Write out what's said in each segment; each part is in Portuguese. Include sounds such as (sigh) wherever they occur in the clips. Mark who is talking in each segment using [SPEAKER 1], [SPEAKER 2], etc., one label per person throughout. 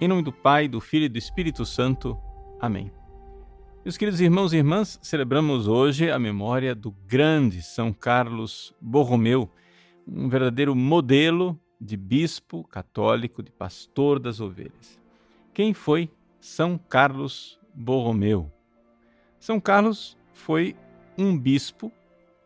[SPEAKER 1] Em nome do Pai, do Filho e do Espírito Santo. Amém. Meus queridos irmãos e irmãs, celebramos hoje a memória do grande São Carlos Borromeu, um verdadeiro modelo de bispo católico, de pastor das ovelhas. Quem foi São Carlos Borromeu? São Carlos foi um bispo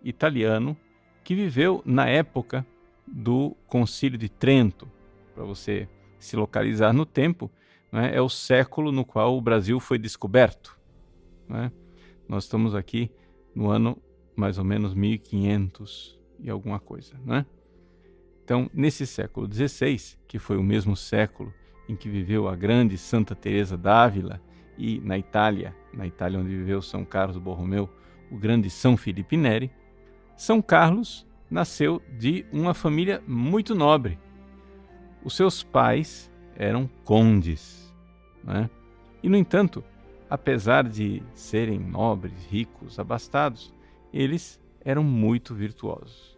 [SPEAKER 1] italiano que viveu na época do Concílio de Trento. Para você se localizar no tempo, né, é o século no qual o Brasil foi descoberto. Né? Nós estamos aqui no ano mais ou menos 1500 e alguma coisa. Né? Então, nesse século XVI, que foi o mesmo século em que viveu a grande Santa Teresa d'Ávila e na Itália, na Itália onde viveu São Carlos Borromeu, o grande São Felipe Neri, São Carlos nasceu de uma família muito nobre, os seus pais eram condes. Né? E, no entanto, apesar de serem nobres, ricos, abastados, eles eram muito virtuosos.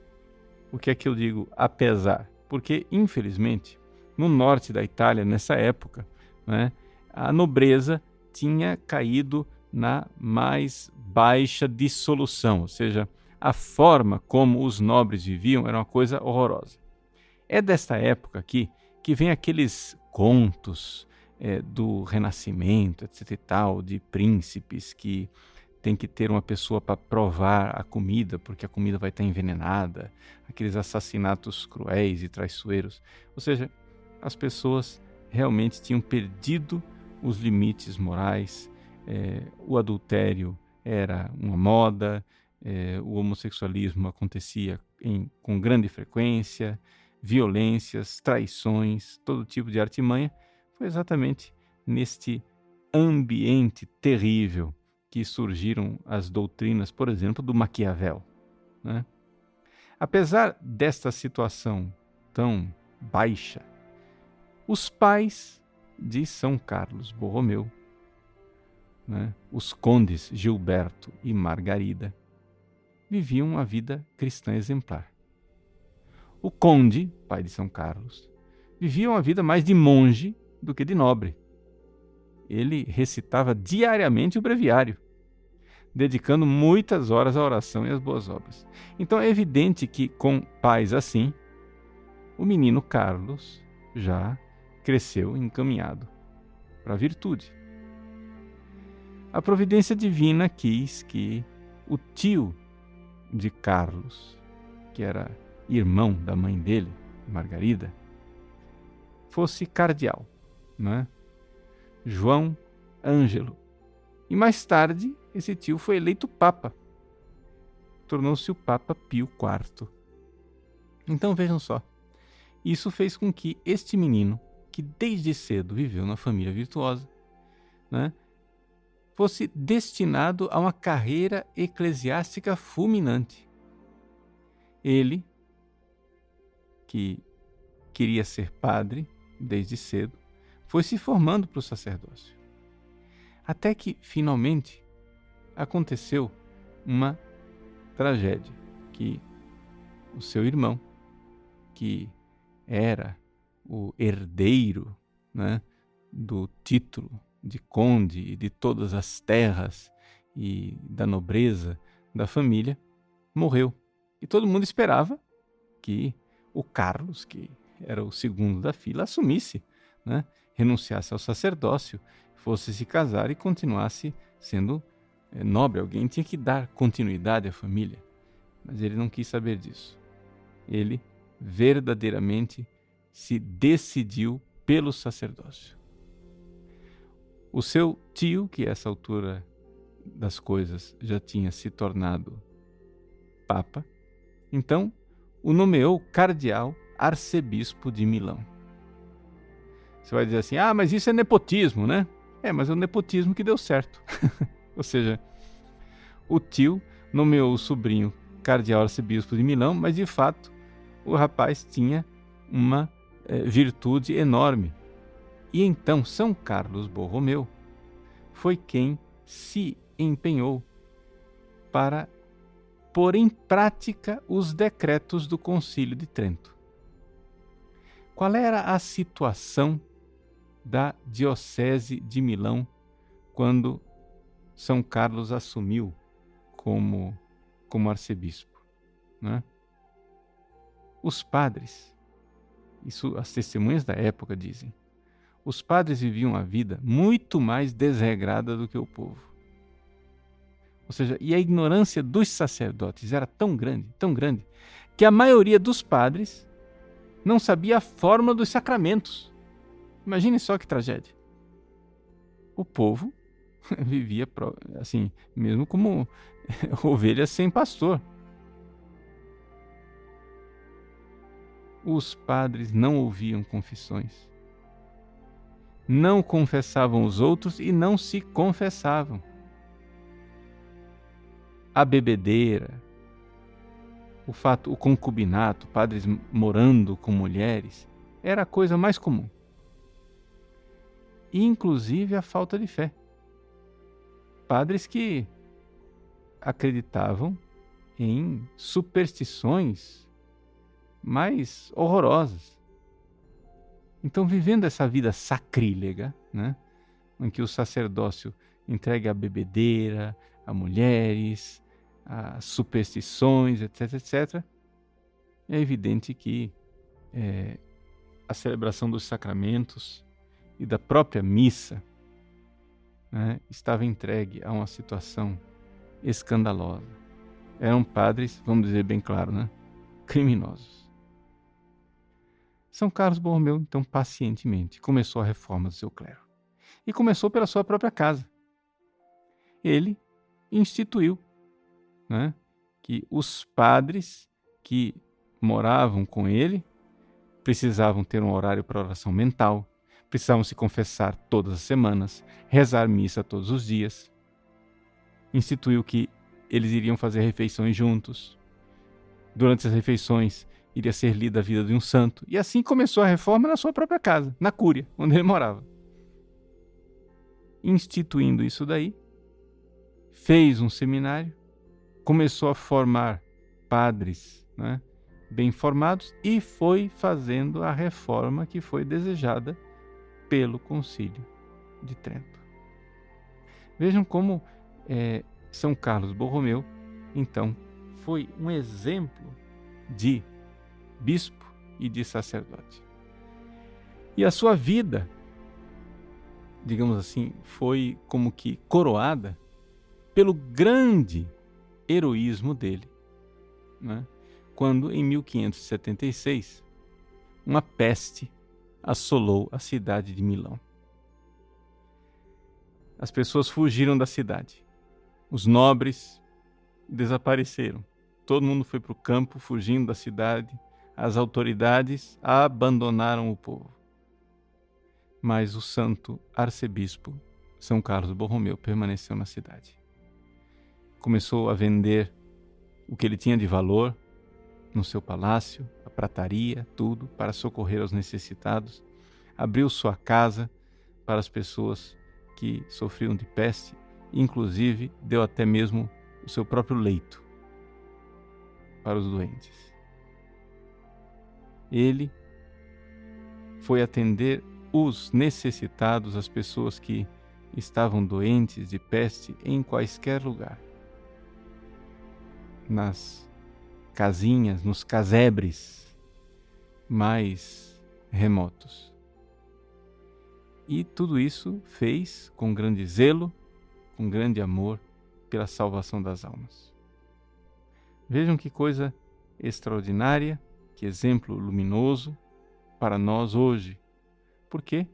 [SPEAKER 1] O que é que eu digo apesar? Porque, infelizmente, no norte da Itália, nessa época, né, a nobreza tinha caído na mais baixa dissolução, ou seja, a forma como os nobres viviam era uma coisa horrorosa. É desta época aqui que vem aqueles contos é, do Renascimento, etc e tal, de príncipes que tem que ter uma pessoa para provar a comida, porque a comida vai estar envenenada, aqueles assassinatos cruéis e traiçoeiros. Ou seja, as pessoas realmente tinham perdido os limites morais, é, o adultério era uma moda, é, o homossexualismo acontecia em, com grande frequência, violências, traições, todo tipo de artimanha, foi exatamente neste ambiente terrível que surgiram as doutrinas, por exemplo, do Maquiavel. Né? Apesar desta situação tão baixa, os pais de São Carlos Borromeu, né, os condes Gilberto e Margarida, viviam uma vida cristã exemplar. O conde, pai de São Carlos, vivia uma vida mais de monge do que de nobre. Ele recitava diariamente o breviário, dedicando muitas horas à oração e às boas obras. Então é evidente que, com pais assim, o menino Carlos já cresceu encaminhado para a virtude. A providência divina quis que o tio de Carlos, que era irmão da mãe dele, Margarida, fosse cardeal, né? João Ângelo. E mais tarde, esse tio foi eleito papa. Tornou-se o Papa Pio IV. Então vejam só. Isso fez com que este menino, que desde cedo viveu na família virtuosa, né, fosse destinado a uma carreira eclesiástica fulminante. Ele que queria ser padre desde cedo, foi se formando para o sacerdócio. Até que, finalmente, aconteceu uma tragédia que o seu irmão, que era o herdeiro né, do título de conde e de todas as terras e da nobreza da família, morreu. E todo mundo esperava que o Carlos, que era o segundo da fila, assumisse, né? renunciasse ao sacerdócio, fosse se casar e continuasse sendo é, nobre. Alguém tinha que dar continuidade à família. Mas ele não quis saber disso. Ele verdadeiramente se decidiu pelo sacerdócio. O seu tio, que a essa altura das coisas já tinha se tornado papa, então o nomeou cardeal arcebispo de Milão. Você vai dizer assim: ah, mas isso é nepotismo, né? É, mas é o nepotismo que deu certo. (laughs) Ou seja, o tio nomeou o sobrinho cardeal arcebispo de Milão, mas de fato o rapaz tinha uma é, virtude enorme. E então São Carlos Borromeu foi quem se empenhou para pôr em prática os decretos do Concílio de Trento. Qual era a situação da Diocese de Milão quando São Carlos assumiu como, como arcebispo. Né? Os padres, isso as testemunhas da época dizem, os padres viviam a vida muito mais desregrada do que o povo. Ou seja, e a ignorância dos sacerdotes era tão grande, tão grande, que a maioria dos padres não sabia a forma dos sacramentos. Imagine só que tragédia. O povo (laughs) vivia assim, mesmo como (laughs) ovelhas sem pastor. Os padres não ouviam confissões. Não confessavam os outros e não se confessavam. A bebedeira, o fato, o concubinato, padres morando com mulheres, era a coisa mais comum. Inclusive a falta de fé. Padres que acreditavam em superstições mais horrorosas. Então, vivendo essa vida sacrílega, né, em que o sacerdócio entregue a bebedeira, a mulheres, as superstições, etc, etc, é evidente que é, a celebração dos sacramentos e da própria missa né, estava entregue a uma situação escandalosa. Eram padres, vamos dizer bem claro, né, criminosos. São Carlos Borromeu, então, pacientemente começou a reforma do seu clero. E começou pela sua própria casa. Ele instituiu né, que os padres que moravam com ele precisavam ter um horário para oração mental, precisavam se confessar todas as semanas, rezar missa todos os dias. Instituiu que eles iriam fazer refeições juntos. Durante as refeições, iria ser lida a vida de um santo. E assim começou a reforma na sua própria casa, na Cúria, onde ele morava. Instituindo isso daí, fez um seminário, começou a formar padres né, bem formados e foi fazendo a reforma que foi desejada pelo Concílio de Trento. Vejam como é, São Carlos Borromeu, então, foi um exemplo de bispo e de sacerdote. E a sua vida, digamos assim, foi como que coroada pelo grande heroísmo dele, né? quando em 1576 uma peste assolou a cidade de Milão. As pessoas fugiram da cidade. Os nobres desapareceram. Todo mundo foi para o campo fugindo da cidade as autoridades abandonaram o povo. Mas o santo arcebispo São Carlos Borromeu permaneceu na cidade. Começou a vender o que ele tinha de valor no seu palácio, a prataria, tudo, para socorrer aos necessitados. Abriu sua casa para as pessoas que sofriam de peste, inclusive deu até mesmo o seu próprio leito para os doentes ele foi atender os necessitados, as pessoas que estavam doentes de peste em quaisquer lugar. Nas casinhas, nos casebres mais remotos. E tudo isso fez com grande zelo, com grande amor pela salvação das almas. Vejam que coisa extraordinária que exemplo luminoso para nós hoje, porque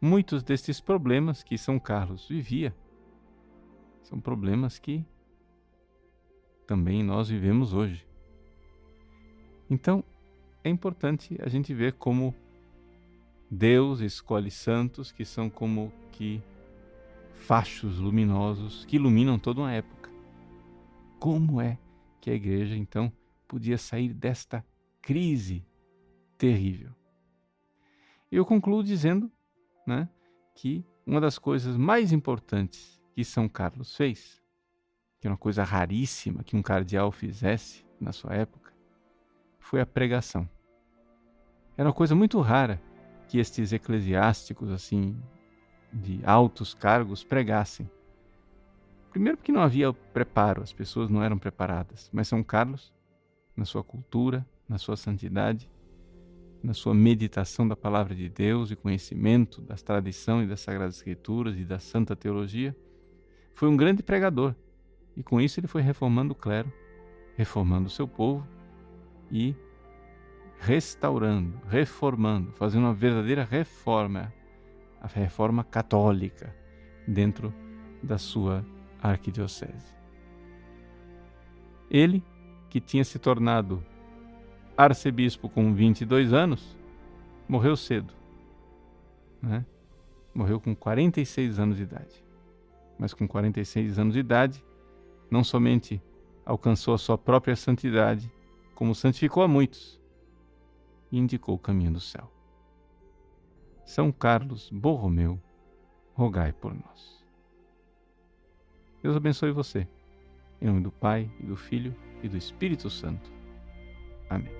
[SPEAKER 1] muitos destes problemas que São Carlos vivia são problemas que também nós vivemos hoje. Então, é importante a gente ver como Deus escolhe santos que são como que fachos luminosos que iluminam toda uma época. Como é que a igreja então podia sair desta crise terrível. Eu concluo dizendo né, que uma das coisas mais importantes que São Carlos fez, que é uma coisa raríssima que um cardeal fizesse na sua época, foi a pregação. Era uma coisa muito rara que estes eclesiásticos, assim, de altos cargos, pregassem. Primeiro, porque não havia preparo, as pessoas não eram preparadas. Mas São Carlos, na sua cultura, na sua santidade, na sua meditação da palavra de Deus e conhecimento das tradições e das Sagradas Escrituras e da Santa Teologia, foi um grande pregador. E com isso ele foi reformando o clero, reformando o seu povo e restaurando, reformando, fazendo uma verdadeira reforma, a reforma católica dentro da sua arquidiocese. Ele, que tinha se tornado arcebispo com 22 anos, morreu cedo. Né? Morreu com 46 anos de idade. Mas com 46 anos de idade, não somente alcançou a sua própria santidade, como santificou a muitos e indicou o caminho do céu. São Carlos Borromeu, rogai por nós. Deus abençoe você. Em nome do Pai, e do Filho e do Espírito Santo. Amém.